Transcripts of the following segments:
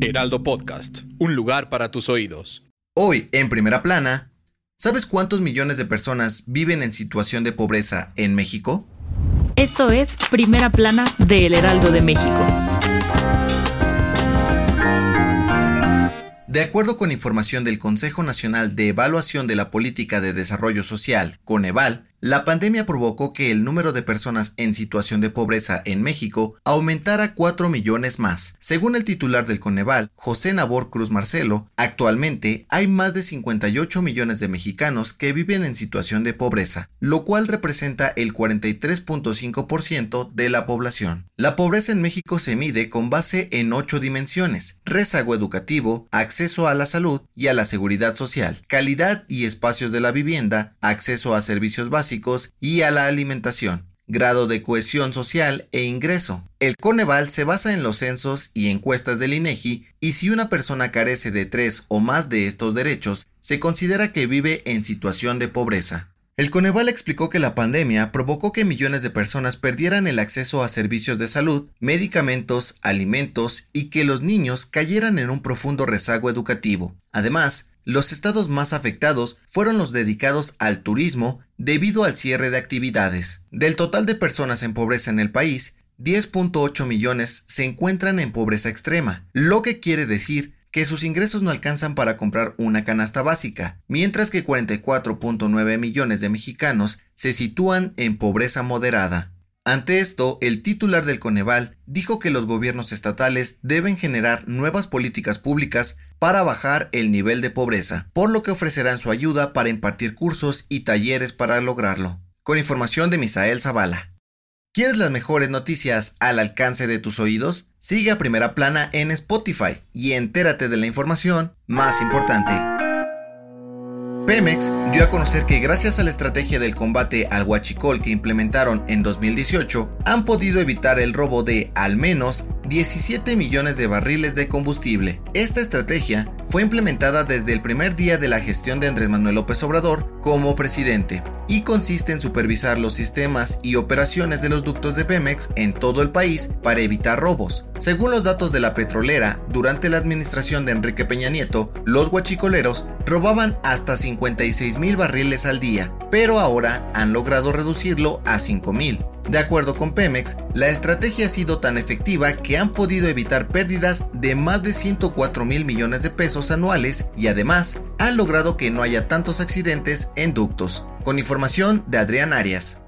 Heraldo Podcast, un lugar para tus oídos. Hoy, en primera plana, ¿sabes cuántos millones de personas viven en situación de pobreza en México? Esto es Primera Plana de El Heraldo de México. De acuerdo con información del Consejo Nacional de Evaluación de la Política de Desarrollo Social, Coneval, la pandemia provocó que el número de personas en situación de pobreza en México aumentara 4 millones más. Según el titular del Coneval, José Nabor Cruz Marcelo, actualmente hay más de 58 millones de mexicanos que viven en situación de pobreza, lo cual representa el 43.5% de la población. La pobreza en México se mide con base en ocho dimensiones, rezago educativo, acceso a la salud y a la seguridad social, calidad y espacios de la vivienda, acceso a servicios básicos, y a la alimentación, grado de cohesión social e ingreso. El Coneval se basa en los censos y encuestas del INEGI y si una persona carece de tres o más de estos derechos, se considera que vive en situación de pobreza. El Coneval explicó que la pandemia provocó que millones de personas perdieran el acceso a servicios de salud, medicamentos, alimentos y que los niños cayeran en un profundo rezago educativo. Además, los estados más afectados fueron los dedicados al turismo debido al cierre de actividades. Del total de personas en pobreza en el país, 10.8 millones se encuentran en pobreza extrema, lo que quiere decir que sus ingresos no alcanzan para comprar una canasta básica, mientras que 44.9 millones de mexicanos se sitúan en pobreza moderada. Ante esto, el titular del Coneval dijo que los gobiernos estatales deben generar nuevas políticas públicas para bajar el nivel de pobreza, por lo que ofrecerán su ayuda para impartir cursos y talleres para lograrlo. Con información de Misael Zavala. ¿Quieres las mejores noticias al alcance de tus oídos? Sigue a Primera Plana en Spotify y entérate de la información más importante. Pemex dio a conocer que gracias a la estrategia del combate al huachicol que implementaron en 2018, han podido evitar el robo de al menos 17 millones de barriles de combustible. Esta estrategia fue implementada desde el primer día de la gestión de Andrés Manuel López Obrador como presidente y consiste en supervisar los sistemas y operaciones de los ductos de Pemex en todo el país para evitar robos. Según los datos de la petrolera, durante la administración de Enrique Peña Nieto, los huachicoleros robaban hasta 56 mil barriles al día, pero ahora han logrado reducirlo a 5 mil. De acuerdo con Pemex, la estrategia ha sido tan efectiva que han podido evitar pérdidas de más de 104 mil millones de pesos anuales y además han logrado que no haya tantos accidentes en ductos. Con información de Adrián Arias.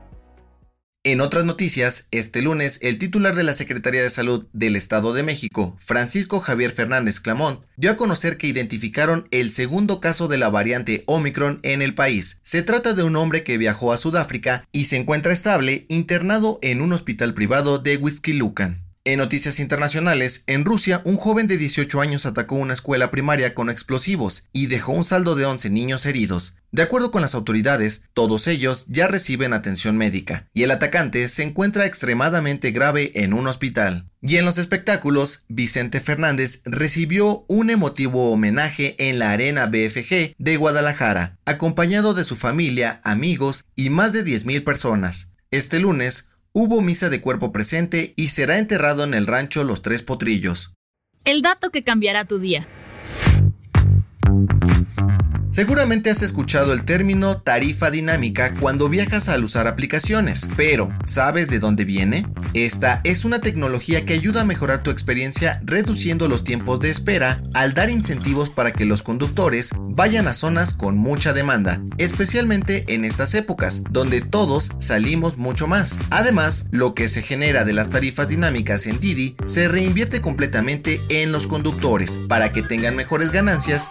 En otras noticias, este lunes el titular de la Secretaría de Salud del Estado de México, Francisco Javier Fernández Clamont, dio a conocer que identificaron el segundo caso de la variante Omicron en el país. Se trata de un hombre que viajó a Sudáfrica y se encuentra estable internado en un hospital privado de Lucan. En noticias internacionales, en Rusia, un joven de 18 años atacó una escuela primaria con explosivos y dejó un saldo de 11 niños heridos. De acuerdo con las autoridades, todos ellos ya reciben atención médica y el atacante se encuentra extremadamente grave en un hospital. Y en los espectáculos, Vicente Fernández recibió un emotivo homenaje en la Arena BFG de Guadalajara, acompañado de su familia, amigos y más de 10.000 personas. Este lunes, hubo misa de cuerpo presente y será enterrado en el rancho Los Tres Potrillos. El dato que cambiará tu día. Seguramente has escuchado el término tarifa dinámica cuando viajas al usar aplicaciones, pero ¿sabes de dónde viene? Esta es una tecnología que ayuda a mejorar tu experiencia reduciendo los tiempos de espera al dar incentivos para que los conductores vayan a zonas con mucha demanda, especialmente en estas épocas, donde todos salimos mucho más. Además, lo que se genera de las tarifas dinámicas en Didi se reinvierte completamente en los conductores para que tengan mejores ganancias